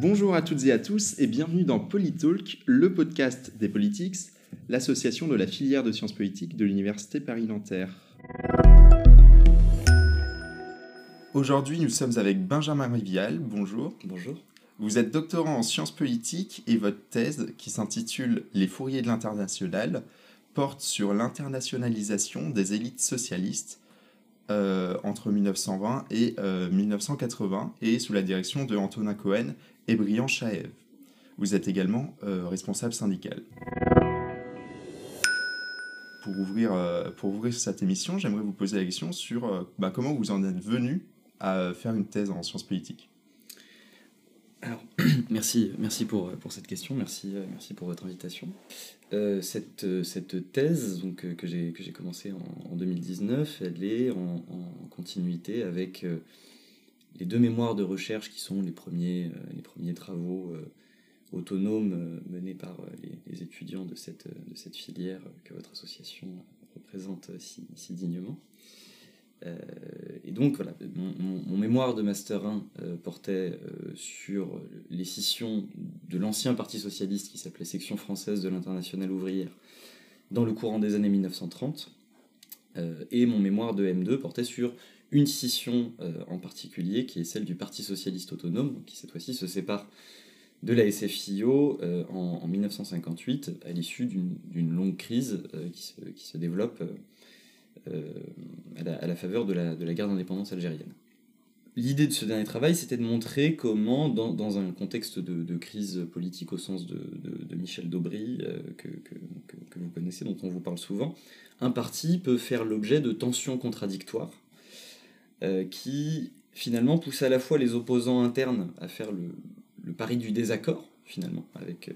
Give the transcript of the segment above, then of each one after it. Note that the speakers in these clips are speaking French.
Bonjour à toutes et à tous et bienvenue dans Politalk, le podcast des politiques, l'association de la filière de sciences politiques de l'Université Paris-Nanterre. Aujourd'hui, nous sommes avec Benjamin Rivial. Bonjour. Bonjour. Vous êtes doctorant en sciences politiques et votre thèse, qui s'intitule Les fourriers de l'international, porte sur l'internationalisation des élites socialistes entre 1920 et 1980 euh, et sous la direction de Antonin Cohen et Briand Chaev. Vous êtes également euh, responsable syndical. Pour ouvrir, pour ouvrir cette émission, j'aimerais vous poser la question sur bah, comment vous en êtes venu à faire une thèse en sciences politiques? Merci, merci pour, pour cette question, merci, merci pour votre invitation. Euh, cette, euh, cette, thèse donc, euh, que j'ai commencée en, en, 2019, elle est en, continuité avec les deux mémoires de recherche qui sont les premiers, les premiers travaux autonomes menés par les, étudiants de cette, de cette filière que votre association représente si, si dignement. Euh, et donc, voilà, mon, mémoire de Master 1 euh, portait euh, sur les scissions de l'ancien Parti socialiste qui s'appelait Section française de l'internationale ouvrière dans le courant des années 1930. et mon mémoire de M2 portait sur une scission en particulier, qui est celle du Parti socialiste autonome, qui cette fois-ci se sépare de la SFIO en, 1958, à l'issue d'une longue crise qui se, qui, se, développe euh, à la, faveur de la, de la guerre d'indépendance algérienne. L'idée de ce dernier travail, c'était de montrer comment, dans, dans un contexte de, de, crise politique au sens de, de, Michel Daubry, euh, que, que, vous connaissez, dont on vous parle souvent, un parti peut faire l'objet de tensions contradictoires euh, qui, finalement, poussent à la fois les opposants internes à faire le, le pari du désaccord, finalement, avec,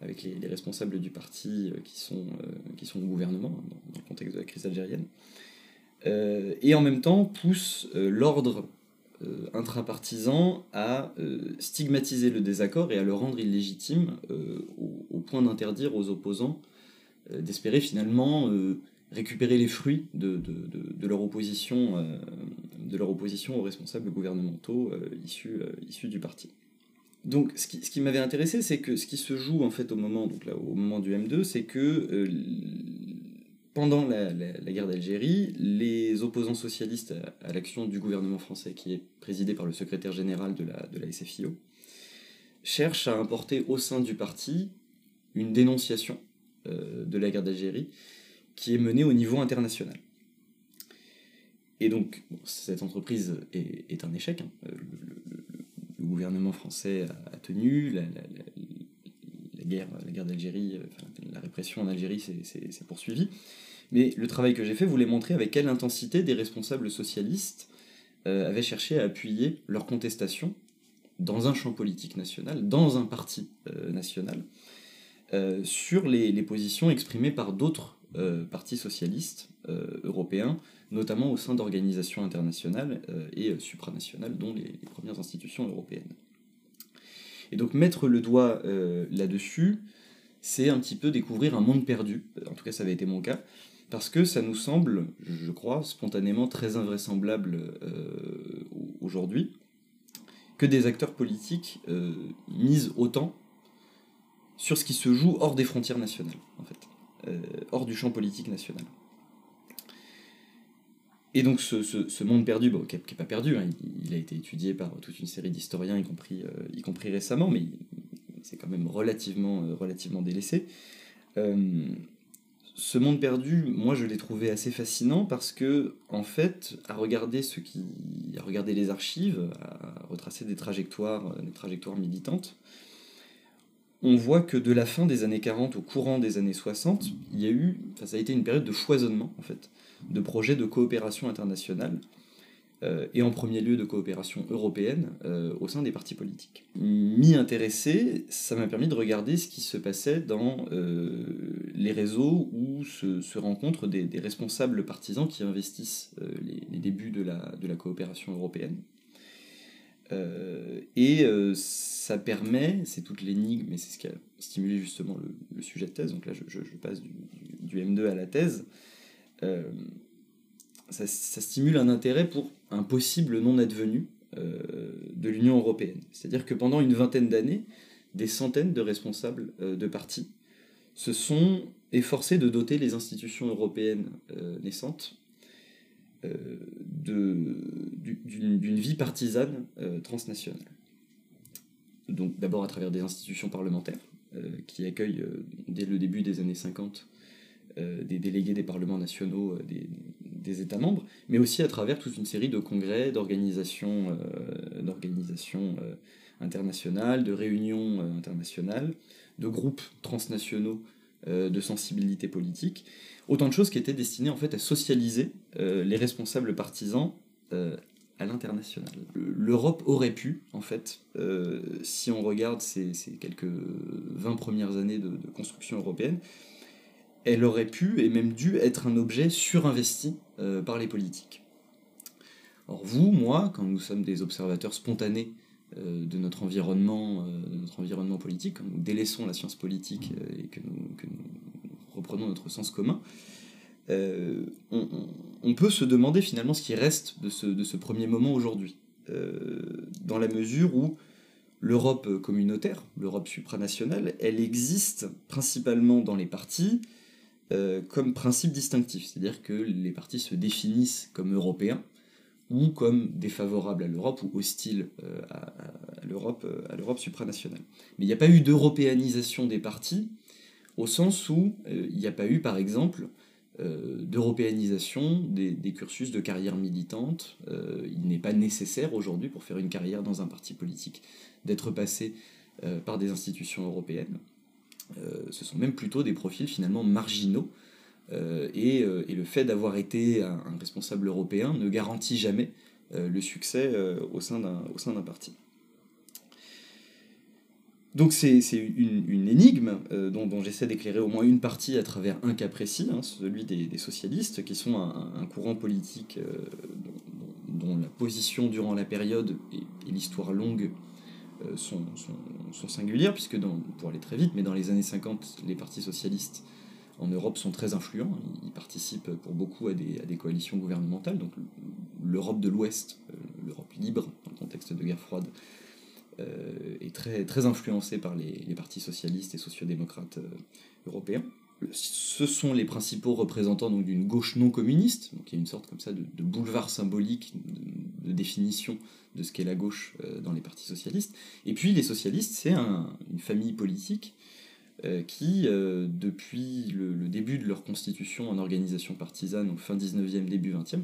avec les, responsables du parti euh, qui sont, euh, qui sont au gouvernement hein, dans, le contexte de la crise algérienne, euh, et en même temps pousse l'ordre intrapartisan à stigmatiser le désaccord et à le rendre illégitime au, point d'interdire aux opposants d'espérer finalement récupérer les fruits de, de, de, leur, opposition, de leur opposition aux responsables gouvernementaux issus, issus du parti donc, ce qui, m'avait intéressé, c'est que ce qui se joue en fait au moment, donc là, au moment du M2, c'est que euh, pendant la, guerre d'Algérie, les opposants socialistes à, l'action du gouvernement français, qui est présidé par le secrétaire général de la, SFIO, cherchent à importer au sein du parti une dénonciation euh, de la guerre d'Algérie qui est menée au niveau international. Et donc, cette entreprise est, un échec. Hein. Gouvernement français a, tenu, la, guerre, la guerre d'Algérie, la répression en Algérie s'est poursuivie. Mais le travail que j'ai fait voulait montrer avec quelle intensité des responsables socialistes euh, avaient cherché à appuyer leur contestation dans un champ politique national, dans un parti euh, national, euh, sur les, positions exprimées par d'autres partis socialistes européens, notamment au sein d'organisations internationales euh, et euh, supranationales, dont les, premières institutions européennes. Et donc mettre le doigt euh, là-dessus, c'est un petit peu découvrir un monde perdu, en tout cas ça avait été mon cas, parce que ça nous semble, je crois, spontanément très invraisemblable aujourd'hui, que des acteurs politiques misent autant sur ce qui se joue hors des frontières nationales, en fait, hors du champ politique national. Et donc ce, monde perdu, qui n'est pas perdu, hein, il, a été étudié par toute une série d'historiens, y, compris, euh, y compris récemment, mais c'est quand même relativement, euh, relativement délaissé. Euh, ce monde perdu, moi je l'ai trouvé assez fascinant parce que, en fait, à regarder, qui, à regarder les archives, à retracer des trajectoires, des trajectoires militantes, on voit que de la fin des années 40 au courant des années 60, il y a eu, ça a été une période de foisonnement en fait de projets de coopération internationale, euh, et en premier lieu de coopération européenne euh, au sein des partis politiques. M'y intéresser, ça m'a permis de regarder ce qui se passait dans euh, les réseaux où se, rencontrent des, responsables partisans qui investissent les, débuts de la, coopération européenne. et ça permet, c'est toute l'énigme, et c'est ce qui a stimulé justement le, sujet de thèse, donc là je, passe du, M2 à la thèse, euh, ça, stimule un intérêt pour un possible non advenu euh, de l'Union européenne. C'est-à-dire que pendant une vingtaine d'années, des centaines de responsables de partis se sont efforcés de doter les institutions européennes naissantes d'une vie partisane transnationale. Donc d'abord à travers des institutions parlementaires, qui accueillent dès le début des années 50 euh, des délégués des parlements nationaux euh, des, États membres, mais aussi à travers toute une série de congrès, d'organisations euh, internationales, de réunions internationales, de groupes transnationaux de sensibilité politique. Autant de choses qui étaient destinées en fait à socialiser les responsables partisans à l'international. L'Europe aurait pu, en fait, si on regarde ces, quelques 20 premières années de construction européenne, elle aurait pu et même dû être un objet surinvesti euh, par les politiques. Or vous, moi, quand nous sommes des observateurs spontanés euh, de, notre environnement, euh, de notre environnement politique, quand nous délaissons la science politique et que nous, reprenons notre sens commun, on, peut se demander finalement ce qui reste de ce, de ce premier moment aujourd'hui, dans la mesure où l'Europe communautaire, l'Europe supranationale, elle existe principalement dans les partis, euh, comme principe distinctif, c'est-à-dire que les partis se définissent comme européens ou comme défavorables à l'Europe ou hostiles euh, à, l'Europe, euh, à l'Europe supranationale. Mais il n'y a pas eu d'européanisation des partis au sens où il n'y a pas eu, par exemple, d'européanisation des, cursus de carrière militante. il n'est pas nécessaire aujourd'hui pour faire une carrière dans un parti politique d'être passé par des institutions européennes. Euh, ce sont même plutôt des profils finalement marginaux. Euh, euh, et, le fait d'avoir été un, responsable européen ne garantit jamais le succès au sein d'un parti. Donc c'est une, énigme dont, j'essaie d'éclairer au moins une partie à travers un cas précis, hein, celui des, socialistes, qui sont un, courant politique dont, la position durant la période et l'histoire longue euh, sont, singulières, puisque pour aller très vite, mais dans les années 50, les partis socialistes en Europe sont très influents. Ils participent pour beaucoup à des, coalitions gouvernementales. Donc l'Europe de l'Ouest, euh, l'Europe libre, dans le contexte de guerre froide, euh, est très, influencée par les, les partis socialistes et sociodémocrates européens. Ce sont les principaux représentants d'une gauche non communiste, donc il y a une sorte comme ça de, boulevard symbolique de, définition de ce qu'est la gauche euh, dans les partis socialistes. Et puis les socialistes, c'est une famille politique euh, qui, euh, depuis le, début de leur constitution en organisation partisane, au fin 19e, début 20e,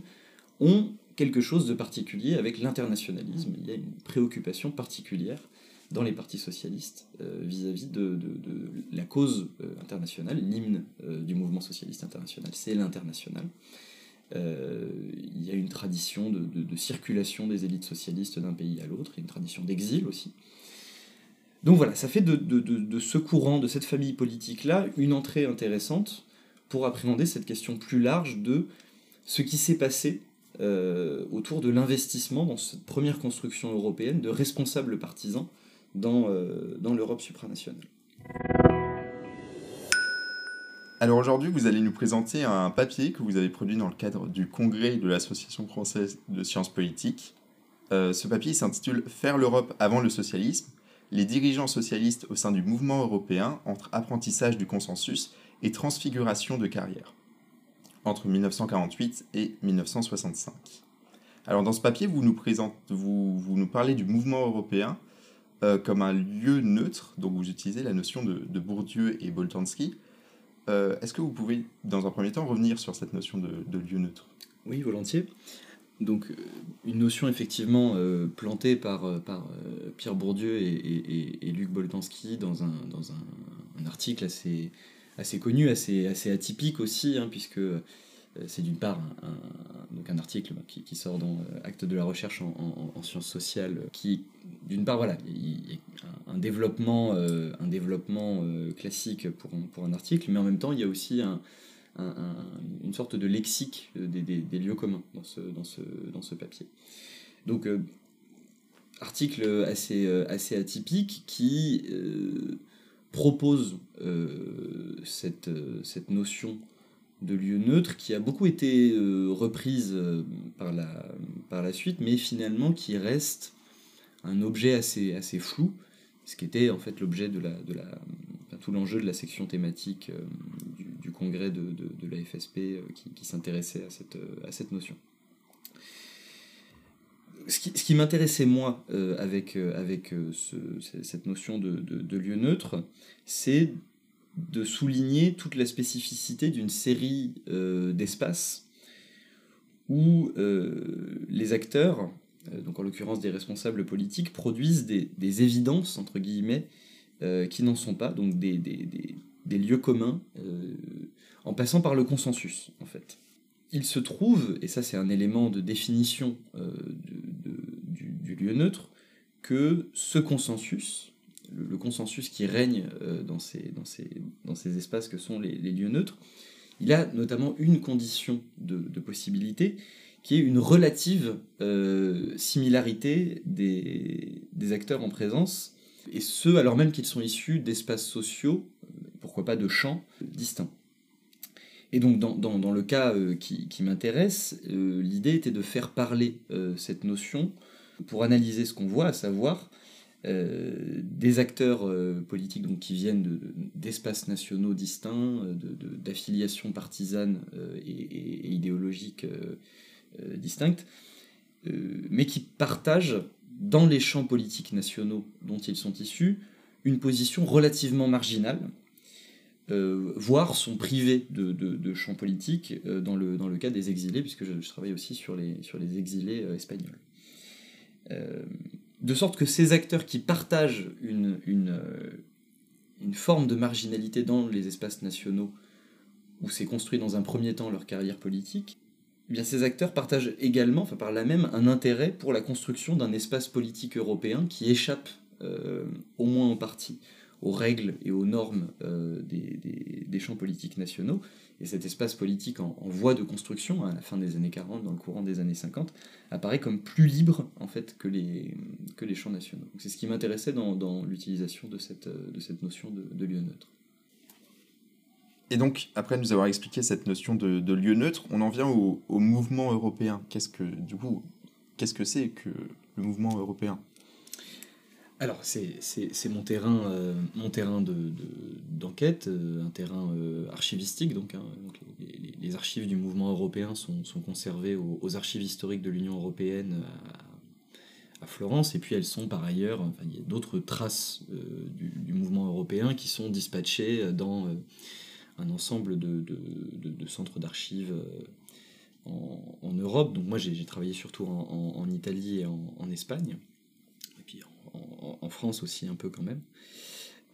ont quelque chose de particulier avec l'internationalisme. Il y a une préoccupation particulière dans les partis socialistes vis-à-vis de, la cause internationale. L'hymne du mouvement socialiste international, c'est l'international. Euh, il y a une tradition de, circulation des élites socialistes d'un pays à l'autre, une tradition d'exil aussi. Donc voilà, ça fait de, ce courant, de cette famille politique-là, une entrée intéressante pour appréhender cette question plus large de ce qui s'est passé euh, autour de l'investissement dans cette première construction européenne de responsables partisans dans, euh, dans l'Europe supranationale. Alors aujourd'hui, vous allez nous présenter un papier que vous avez produit dans le cadre du congrès de l'Association française de sciences politiques. Euh, ce papier s'intitule Faire l'Europe avant le socialisme, les dirigeants socialistes au sein du mouvement européen entre apprentissage du consensus et transfiguration de carrière, entre 1948 et 1965. Alors dans ce papier, vous, nous parlez du mouvement européen euh, comme un lieu neutre, donc vous utilisez la notion de, de Bourdieu et Boltanski, euh, est-ce que vous pouvez, dans un premier temps, revenir sur cette notion de, lieu neutre? Oui, volontiers. Donc, euh, une notion effectivement plantée par, par Pierre Bourdieu et, Luc Boltanski dans un, dans un, article assez, assez connu, assez, assez atypique aussi, hein, puisque c'est d'une part un, donc un article qui, sort dans Acte de la recherche en, sciences sociales, qui, d'une part, voilà, il, un développement, euh, un développement euh, classique pour un, pour un article, mais en même temps, il y a aussi un, une sorte de lexique des, lieux communs dans ce, dans ce, dans ce papier. Donc, euh, article assez, assez atypique qui propose cette, cette notion de lieu neutre qui a beaucoup été reprise par, la, par la suite, mais finalement qui reste un objet assez, flou, ce qui était en fait l'objet de la, de la, tout l'enjeu de la section thématique euh, du, congrès de, de, la FSP euh, qui, s'intéressait à cette, notion. Ce qui, ce qui m'intéressait moi avec, avec cette notion de, de, lieu neutre, c'est de souligner toute la spécificité d'une série d'espaces où les acteurs euh, donc en l'occurrence des responsables politiques, produisent des, évidences, entre guillemets, euh, qui n'en sont pas, donc des, lieux communs, euh, en passant par le consensus, en fait. Il se trouve, et ça c'est un élément de définition du, lieu neutre, que ce consensus, le, consensus qui règne dans, ces, dans, ces, dans, ces, espaces que sont les, lieux neutres, il a notamment une condition de, de possibilité, qui est une relative euh, similarité des, des, acteurs en présence, et ce alors même qu'ils sont issus d'espaces sociaux, pourquoi pas de champs distincts. Et donc dans, dans, dans le cas euh, qui, m'intéresse, euh, l'idée était de faire parler cette notion pour analyser ce qu'on voit, à savoir des acteurs politiques donc, qui viennent d'espaces nationaux distincts, d'affiliations partisanes et, idéologiques euh, distinctes, euh, mais qui partagent dans les champs politiques nationaux dont ils sont issus une position relativement marginale, euh, voire sont privés de, champs politiques dans, le, dans le cas des exilés, puisque je, travaille aussi sur les, sur les exilés espagnols. De sorte que ces acteurs qui partagent une, une, forme de marginalité dans les espaces nationaux, où s'est construit dans un premier temps leur carrière politique, eh ces acteurs partagent également, par là même, un intérêt pour la construction d'un espace politique européen qui échappe, euh, au moins en partie, aux règles et aux normes euh, des, champs politiques nationaux. Et cet espace politique en, voie de construction, à la fin des années 40, dans le courant des années 50, apparaît comme plus libre en fait que les, champs nationaux. C'est ce qui m'intéressait dans, l'utilisation de cette, notion de lieu neutre. Et donc, après nous avoir expliqué cette notion de, lieu neutre, on en vient au, mouvement européen. Qu'est-ce que c'est que le mouvement européen? Alors, c'est mon terrain, euh, d'enquête, de, euh, un terrain euh, archivistique. Donc, hein, les, archives du mouvement européen sont, sont conservées aux, archives historiques de l'Union européenne à, Florence. Et puis, elles sont par ailleurs, enfin, il y a d'autres traces du, mouvement européen qui sont dispatchées dans un ensemble de, centres d'archives en, Europe. Donc moi j'ai travaillé surtout en, Italie et en, Espagne, en, France aussi un peu quand même.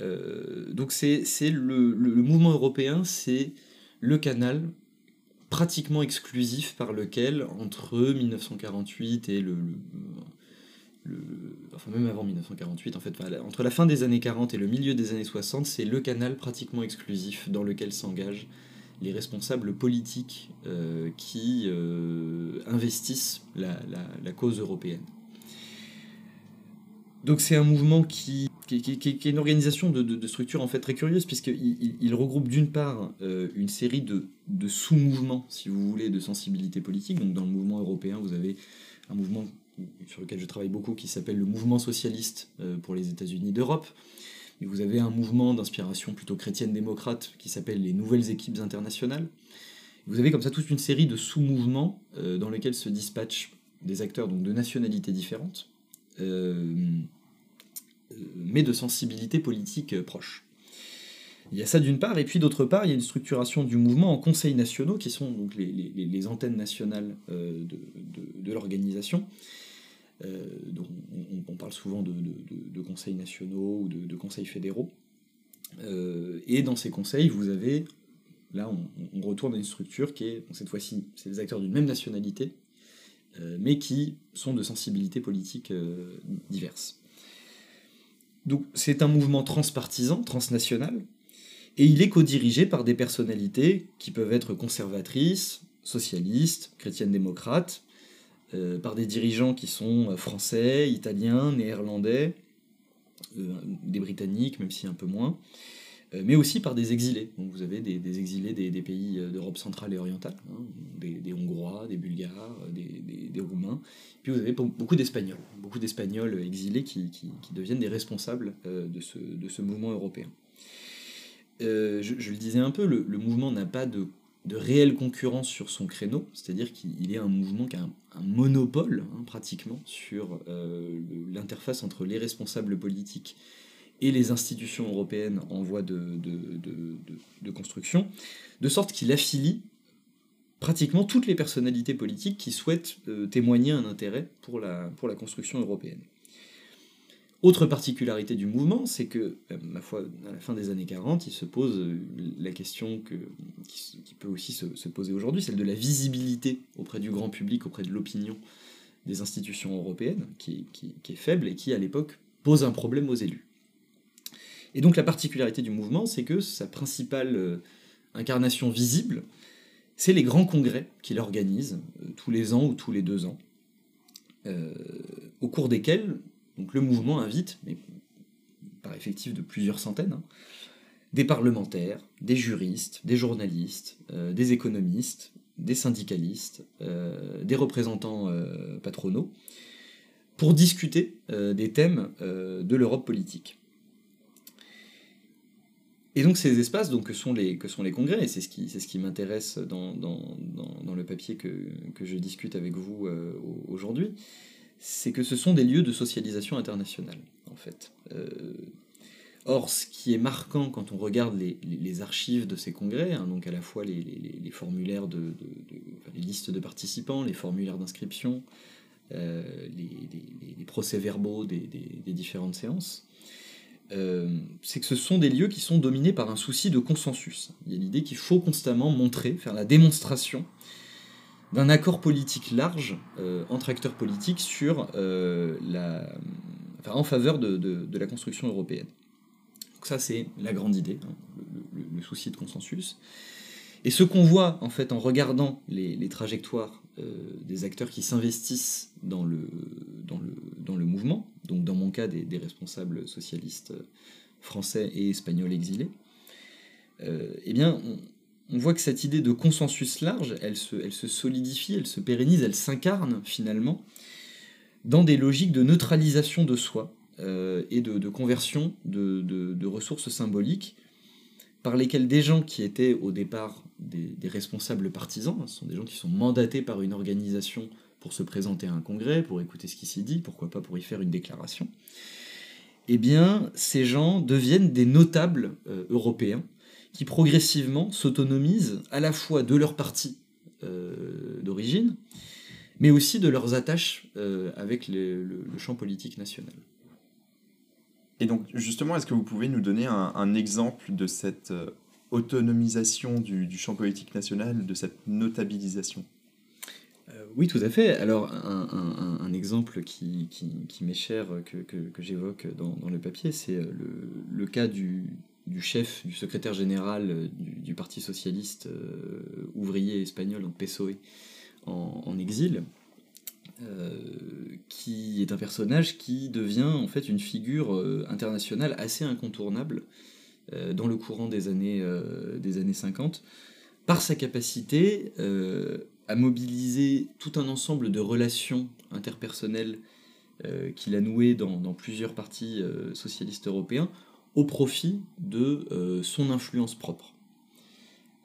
Euh, donc c'est le, le, mouvement européen, c'est le canal pratiquement exclusif par lequel, entre 1948 et le, enfin même avant 1948, en fait, entre la fin des années 40 et le milieu des années 60, c'est le canal pratiquement exclusif dans lequel s'engagent les responsables politiques euh, qui euh, investissent la, cause européenne. Donc c'est un mouvement qui, qui, est une organisation de, de, structure en fait très curieuse puisqu'il il, regroupe d'une part euh, une série de, de sous-mouvements, si vous voulez, de sensibilité politique. Donc dans le mouvement européen, vous avez un mouvement sur lequel je travaille beaucoup, qui s'appelle le mouvement socialiste euh, pour les États-Unis d'Europe. Vous avez un mouvement d'inspiration plutôt chrétienne-démocrate qui s'appelle les Nouvelles Équipes Internationales. Vous avez comme ça toute une série de sous-mouvements euh, dans lesquels se dispatchent des acteurs donc, de nationalités différentes, mais de sensibilités politiques proches. Il y a ça d'une part, et puis d'autre part, il y a une structuration du mouvement en conseils nationaux, qui sont donc les, antennes nationales de l'organisation, euh, on, parle souvent de, conseils nationaux ou de, conseils fédéraux. Euh, et dans ces conseils, vous avez, là, on, retourne à une structure qui est, cette fois-ci, c'est des acteurs d'une même nationalité, euh, mais qui sont de sensibilités politiques diverses. Donc c'est un mouvement transpartisan, transnational, et il est co-dirigé par des personnalités qui peuvent être conservatrices, socialistes, chrétiennes démocrates, euh, par des dirigeants qui sont euh, français, italiens, néerlandais, euh, des britanniques, même si un peu moins, mais aussi par des exilés. Vous avez des, exilés des, pays d'Europe centrale et orientale, hein, des, Hongrois, des Bulgares, des, Roumains. Puis vous avez beaucoup d'Espagnols, beaucoup d'Espagnols exilés qui, deviennent des responsables de ce, mouvement européen. Je, le disais un peu, le mouvement n'a pas de réelle concurrence sur son créneau, c'est-à-dire qu'il est un mouvement qui a un, monopole hein, pratiquement sur euh, l'interface entre les responsables politiques et les institutions européennes en voie de, de, construction, de sorte qu'il affilie pratiquement toutes les personnalités politiques qui souhaitent euh, témoigner un intérêt pour la, pour la construction européenne. Autre particularité du mouvement, c'est que, euh, ma foi, à la fin des années 40, il se pose euh, la question que, qui, peut aussi se, poser aujourd'hui, celle de la visibilité auprès du grand public, auprès de l'opinion des institutions européennes, qui, est faible et qui, à l'époque, pose un problème aux élus. Et donc la particularité du mouvement, c'est que sa principale euh, incarnation visible, c'est les grands congrès qu'il organise tous les ans ou tous les deux ans, au cours desquels donc le mouvement invite, mais par effectif de plusieurs centaines, hein, des parlementaires, des juristes, des journalistes, euh, des économistes, des syndicalistes, euh, des représentants euh, patronaux, pour discuter des thèmes de l'Europe politique. Et donc ces espaces donc, que, sont les, que sont les congrès, et c'est ce qui, ce qui m'intéresse dans, dans, le papier que, que, je discute avec vous aujourd'hui, c'est que ce sont des lieux de socialisation internationale, en fait. Euh, or, ce qui est marquant quand on regarde les, archives de ces congrès, hein, donc à la fois les, formulaires de, les listes de participants, les formulaires d'inscription, euh, les, procès-verbaux des, différentes séances, euh, c'est que ce sont des lieux qui sont dominés par un souci de consensus. Il y a l'idée qu'il faut constamment montrer, faire la démonstration d'un accord politique large euh, entre acteurs politiques sur euh, la, en faveur de, la construction européenne. Donc ça c'est la grande idée, hein, le, souci de consensus. Et ce qu'on voit en fait en regardant les, trajectoires des acteurs qui s'investissent dans le mouvement, donc dans mon cas des, responsables socialistes français et espagnols exilés, eh bien on, voit que cette idée de consensus large, elle se, elle se solidifie, elle se pérennise, elle s'incarne finalement dans des logiques de neutralisation de soi euh, et de, conversion de, ressources symboliques par lesquelles des gens qui étaient au départ des, responsables partisans, hein, ce sont des gens qui sont mandatés par une organisation pour se présenter à un congrès, pour écouter ce qui s'y dit, pourquoi pas pour y faire une déclaration, eh bien ces gens deviennent des notables euh, européens qui progressivement s'autonomisent à la fois de leur parti euh, d'origine, mais aussi de leurs attaches euh, avec le, champ politique national. Et donc justement, est-ce que vous pouvez nous donner un, exemple de cette autonomisation du, champ politique national, de cette notabilisation? Oui, tout à fait. Alors, un, exemple qui, m'est cher, que, que, j'évoque dans, le papier, c'est le, le, cas du, chef, du secrétaire général euh, du, Parti socialiste euh, ouvrier espagnol, donc PSOE, en, exil, euh, qui est un personnage qui devient en fait une figure internationale assez incontournable dans le courant des années, des années 50, par sa capacité à mobiliser tout un ensemble de relations interpersonnelles qu'il a nouées dans, plusieurs partis socialistes européens au profit de euh, son influence propre.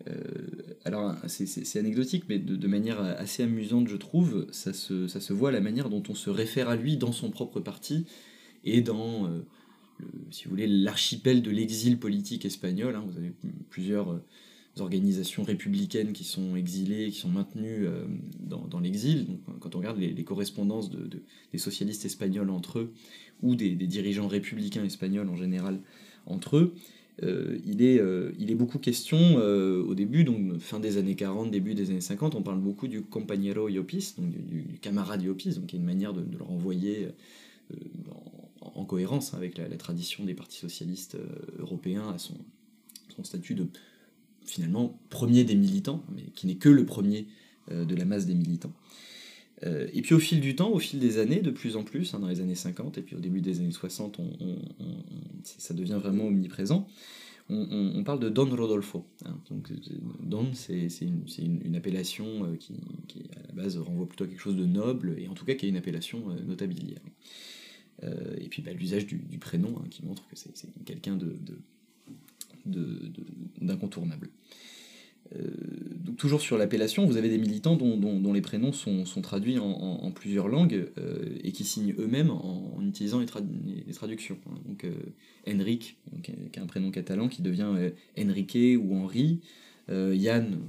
Euh, alors c'est anecdotique, mais de, manière assez amusante, je trouve, ça se, voit la manière dont on se réfère à lui dans son propre parti et dans, euh, si vous voulez, l'archipel de l'exil politique espagnol. Hein. vous avez plusieurs organisations républicaines qui sont exilées, qui sont maintenues dans, dans l'exil. Quand on regarde les, correspondances de, des socialistes espagnols entre eux, ou des, dirigeants républicains espagnols en général entre eux, euh, il, est, euh, il est beaucoup question euh, au début, donc fin des années 40, début des années 50, on parle beaucoup du compañero Iopis, donc du, camarade Iopis, qui est une manière de, le renvoyer en, cohérence avec la, tradition des partis socialistes européens à son, statut de finalement premier des militants, mais qui n'est que le premier de la masse des militants. Euh, et puis au fil du temps, au fil des années, de plus en plus, hein, dans les années 50 et puis au début des années 60, ça devient vraiment omniprésent. on, parle de Don Rodolfo. Hein. Donc, Don, c'est une, appellation qui, qui, à la base, renvoie plutôt à quelque chose de noble, et en tout cas qui est une appellation notabilière. et puis bah, l'usage du, prénom, hein, qui montre que c'est quelqu'un de, d'incontournable. Euh, donc toujours sur l'appellation, vous avez des militants dont, les prénoms sont, traduits en, plusieurs langues euh, et qui signent eux-mêmes en, utilisant les, traductions. Donc euh, Henrik, qui est un prénom catalan, qui devient Enrique ou Henri. Yann,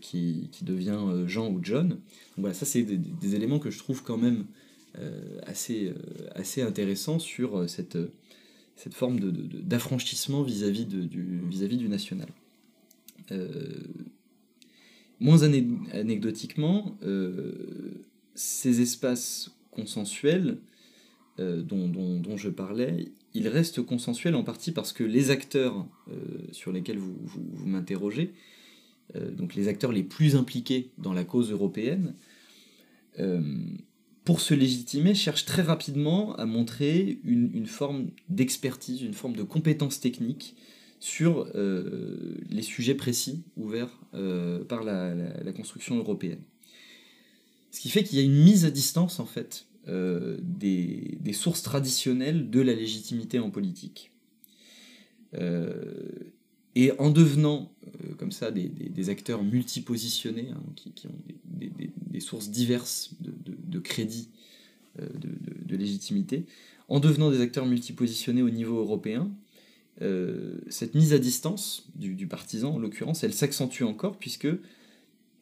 qui, devient Jean ou John. Donc voilà, ça c'est des, éléments que je trouve quand même assez, assez intéressants sur cette, cette forme d'affranchissement vis-à-vis du, vis -vis du national. Euh, moins anecdotiquement, euh, ces espaces consensuels euh, dont, je parlais, ils restent consensuels en partie parce que les acteurs sur lesquels vous, m'interrogez, donc les acteurs les plus impliqués dans la cause européenne, pour se légitimer, cherchent très rapidement à montrer une, une forme d'expertise, une forme de compétence technique sur euh, les sujets précis ouverts euh, par la, construction européenne. Ce qui fait qu'il y a une mise à distance, en fait, euh, des, sources traditionnelles de la légitimité en politique. Et en devenant, comme ça, des, acteurs multipositionnés, hein, qui, ont des, sources diverses de, crédit de légitimité, en devenant des acteurs multipositionnés au niveau européen, euh, cette mise à distance du, partisan, en l'occurrence, elle s'accentue encore puisque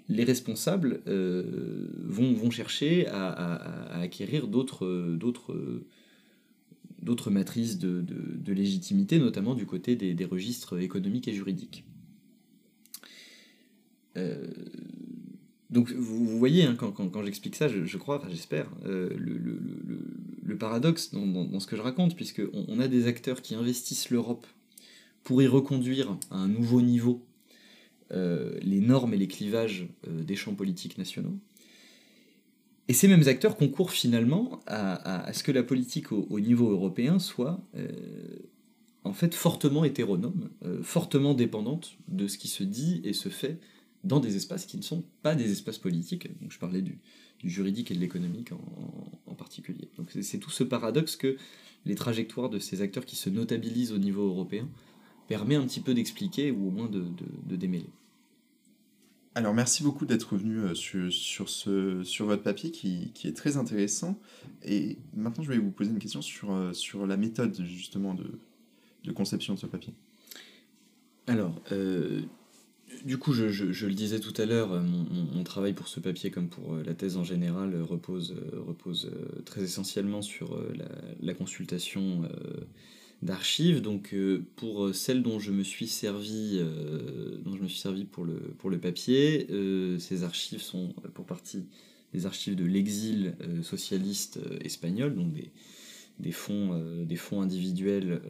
les responsables euh, vont, vont, chercher à, acquérir d'autres, d'autres, matrices de, légitimité, notamment du côté des, registres économiques et juridiques. Euh, donc vous, voyez, hein, quand, j'explique ça, je, crois, enfin j'espère, le, le, paradoxe dans, ce que je raconte, puisqu'on on a des acteurs qui investissent l'Europe pour y reconduire à un nouveau niveau euh, les normes et les clivages euh, des champs politiques nationaux. Et ces mêmes acteurs concourent finalement à, ce que la politique au, niveau européen soit euh, en fait fortement hétéronome, fortement dépendante de ce qui se dit et se fait dans des espaces qui ne sont pas des espaces politiques. Je parlais du, juridique et de l'économique en, particulier. Donc c'est tout ce paradoxe que les trajectoires de ces acteurs qui se notabilisent au niveau européen permet un petit peu d'expliquer ou au moins de, démêler. Alors merci beaucoup d'être venu euh, sur, votre papier qui, est très intéressant. Et maintenant je vais vous poser une question sur, euh, la méthode justement de, conception de ce papier. Alors, euh, du coup, je, le disais tout à l'heure, mon, travail pour ce papier, comme pour la thèse en général, repose, très essentiellement sur la consultation d'archives. Donc pour celles dont je me suis servi, dont je me suis servi pour le, pour le papier, ces archives sont pour partie des archives de l'exil socialiste espagnol, donc des, fonds, individuels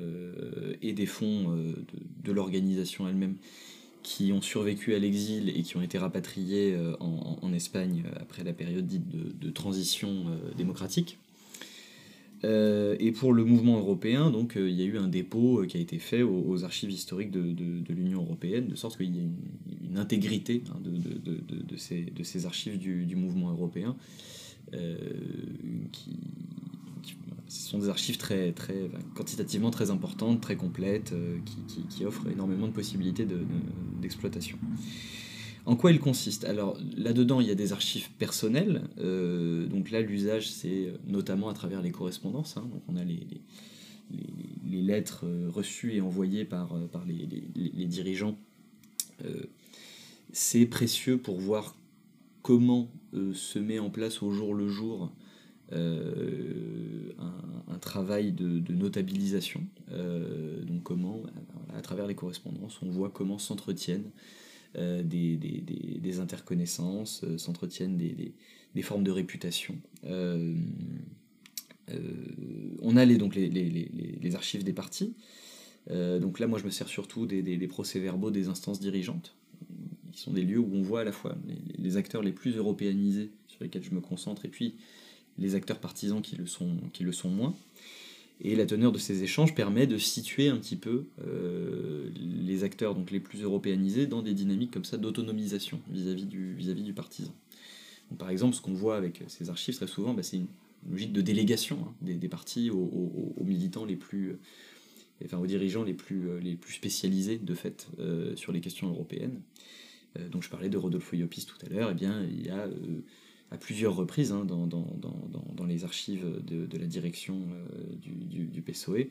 et des fonds de, l'organisation elle-même qui ont survécu à l'exil et qui ont été rapatriés en, Espagne après la période dite de transition démocratique. Euh, et pour le mouvement européen, donc euh, il y a eu un dépôt euh, qui a été fait aux, archives historiques de, l'Union européenne, de sorte qu'il y a une, intégrité hein, de, ces, archives du, mouvement européen. ce sont des archives très, très, quantitativement très importantes, très complètes, qui, offrent énormément de possibilités d'exploitation. En quoi il consiste? Alors là-dedans, il y a des archives personnelles. Euh, donc là, l'usage, c'est notamment à travers les correspondances. Hein. on a les, lettres euh, reçues et envoyées par, euh, les, dirigeants. c'est précieux pour voir comment se met en place au jour le jour un, travail de, notabilisation. donc comment, à travers les correspondances, on voit comment s'entretiennent euh, des, des, des, interconnaissances, euh, s'entretiennent des, formes de réputation. Euh, on a les, donc les, les, les, archives des partis. donc là, moi, je me sers surtout des, procès-verbaux des instances dirigeantes, qui sont des lieux où on voit à la fois les, acteurs les plus européanisés sur lesquels je me concentre, et puis les acteurs partisans qui le sont, qui le sont moins. Et la teneur de ces échanges permet de situer un petit peu les acteurs donc les plus européanisés dans des dynamiques comme ça d'autonomisation vis-à-vis du, vis -vis du partisan. par exemple, ce qu'on voit avec ces archives très souvent, bah, c'est une logique de délégation hein, des, partis aux, militants les plus, enfin aux dirigeants les plus, les plus spécialisés de fait sur les questions européennes. Euh, donc je parlais de Rodolfo Iopis tout à l'heure, et eh bien il y a euh, à plusieurs reprises hein, dans, dans, dans, dans, les archives de, la direction euh, du, PSOE,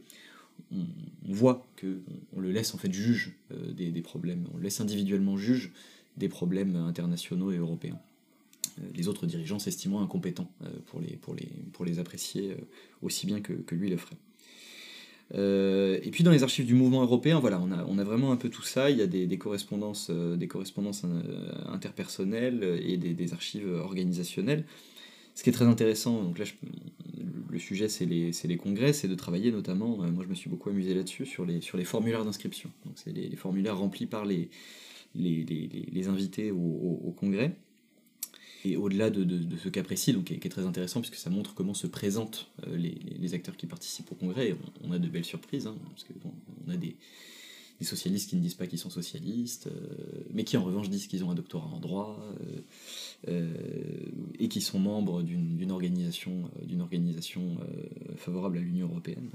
on, voit que on le laisse en fait juge des, des, problèmes, on le laisse individuellement juge des problèmes internationaux et européens. Les autres dirigeants s'estimant incompétents pour les, pour, les, pour les apprécier aussi bien que lui le ferait. Euh, et puis dans les archives du mouvement européen, voilà, on a, vraiment un peu tout ça. Il y a des, correspondances, euh, des correspondances euh, interpersonnelles et des, archives organisationnelles. Ce qui est très intéressant, donc là, le sujet c'est les, congrès, c'est de travailler notamment, moi je me suis beaucoup amusé là-dessus, sur les, formulaires d'inscription. Donc c'est les, formulaires remplis par les invités au congrès. Et au-delà de, ce cas précis, donc, qui, est, très intéressant puisque ça montre comment se présentent euh, les, acteurs qui participent au congrès, on, a de belles surprises, hein, parce qu'on on a des, socialistes qui ne disent pas qu'ils sont socialistes, euh, mais qui en revanche disent qu'ils ont un doctorat en droit, euh, et qui sont membres d'une organisation, d'une organisation favorable à l'Union européenne.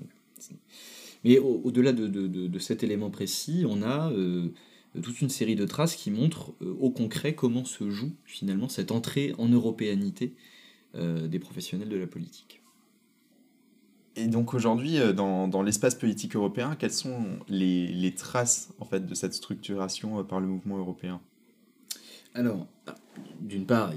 mais au-delà de, de, cet élément précis, on a toute une série de traces qui montrent euh, au concret comment se joue finalement cette entrée en européanité euh, des professionnels de la politique. Et donc aujourd'hui, euh, dans, dans l'espace politique européen, quelles sont les, les, traces en fait, de cette structuration par le mouvement européen? Alors, d'une part,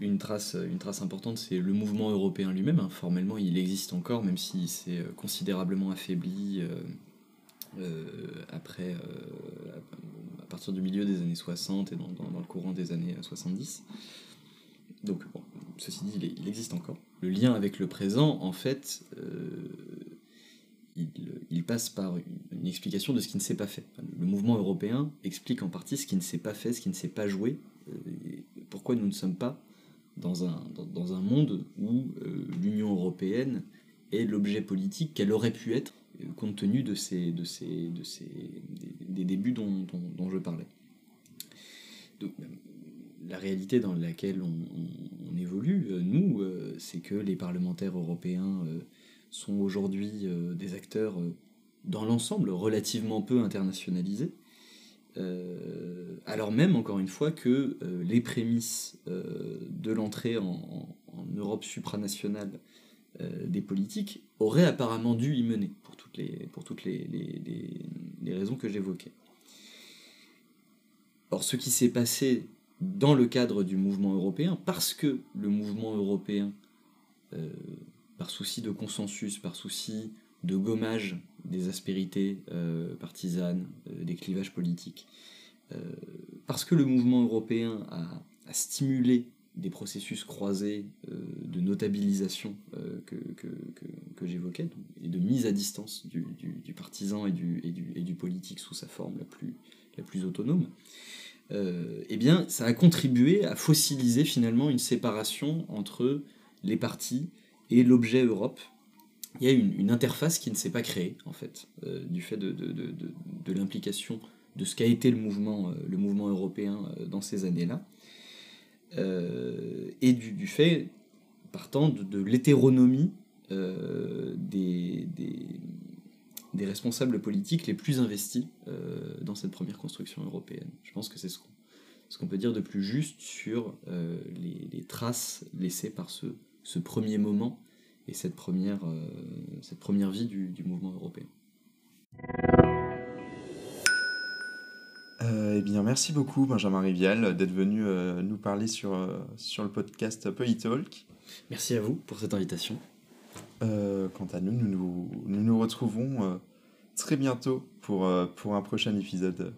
une trace, une trace importante, c'est le mouvement européen lui-même. Hein. Formellement, il existe encore, même s'il s'est considérablement affaibli après, euh, à partir du milieu des années 60 et dans, le courant des années 70. Donc, ceci dit, il, existe encore. Le lien avec le présent, en fait, euh, il, passe par une, explication de ce qui ne s'est pas fait. Le mouvement européen explique en partie ce qui ne s'est pas fait, ce qui ne s'est pas joué, pourquoi nous ne sommes pas dans un, dans un monde où l'Union européenne est l'objet politique qu'elle aurait pu être compte tenu de, ces, de, ces, de ces, des, débuts dont, je parlais. Donc, la réalité dans laquelle on, évolue, euh, nous, euh, c'est que les parlementaires européens euh, sont aujourd'hui des acteurs dans l'ensemble relativement peu internationalisés, alors même, encore une fois, que les prémices de l'entrée en, en, Europe supranationale des politiques auraient apparemment dû y mener pour toutes les, raisons que j'évoquais. Or, ce qui s'est passé dans le cadre du mouvement européen, parce que le mouvement européen, euh, par souci de consensus, par souci de gommage des aspérités euh, partisanes, euh, des clivages politiques, parce que le mouvement européen a stimulé des processus croisés euh, de notabilisation euh, que, que, que, j'évoquais, et de mise à distance du, du, partisan et du, et, et du, politique sous sa forme la plus, la plus autonome, euh, eh bien, ça a contribué à fossiliser finalement une séparation entre les partis et l'objet Europe. Il y a une, une, interface qui ne s'est pas créée, en fait, du fait de, de, de, de l'implication de ce qu'a été le mouvement, le mouvement européen dans ces années-là. Euh, et du, fait, partant de, l'hétéronomie euh, des, des, responsables politiques les plus investis euh, dans cette première construction européenne. Je pense que c'est ce qu'on ce qu'on peut dire de plus juste sur les, traces laissées par ce, ce, premier moment et cette première, cette première vie du, du mouvement européen. Euh, eh bien, merci beaucoup, Benjamin Rivial, d'être venu euh, nous parler sur, euh, sur le podcast Polytalk. Merci à vous pour cette invitation. quant à nous, nous nous, nous, nous retrouvons très bientôt pour, pour un prochain épisode.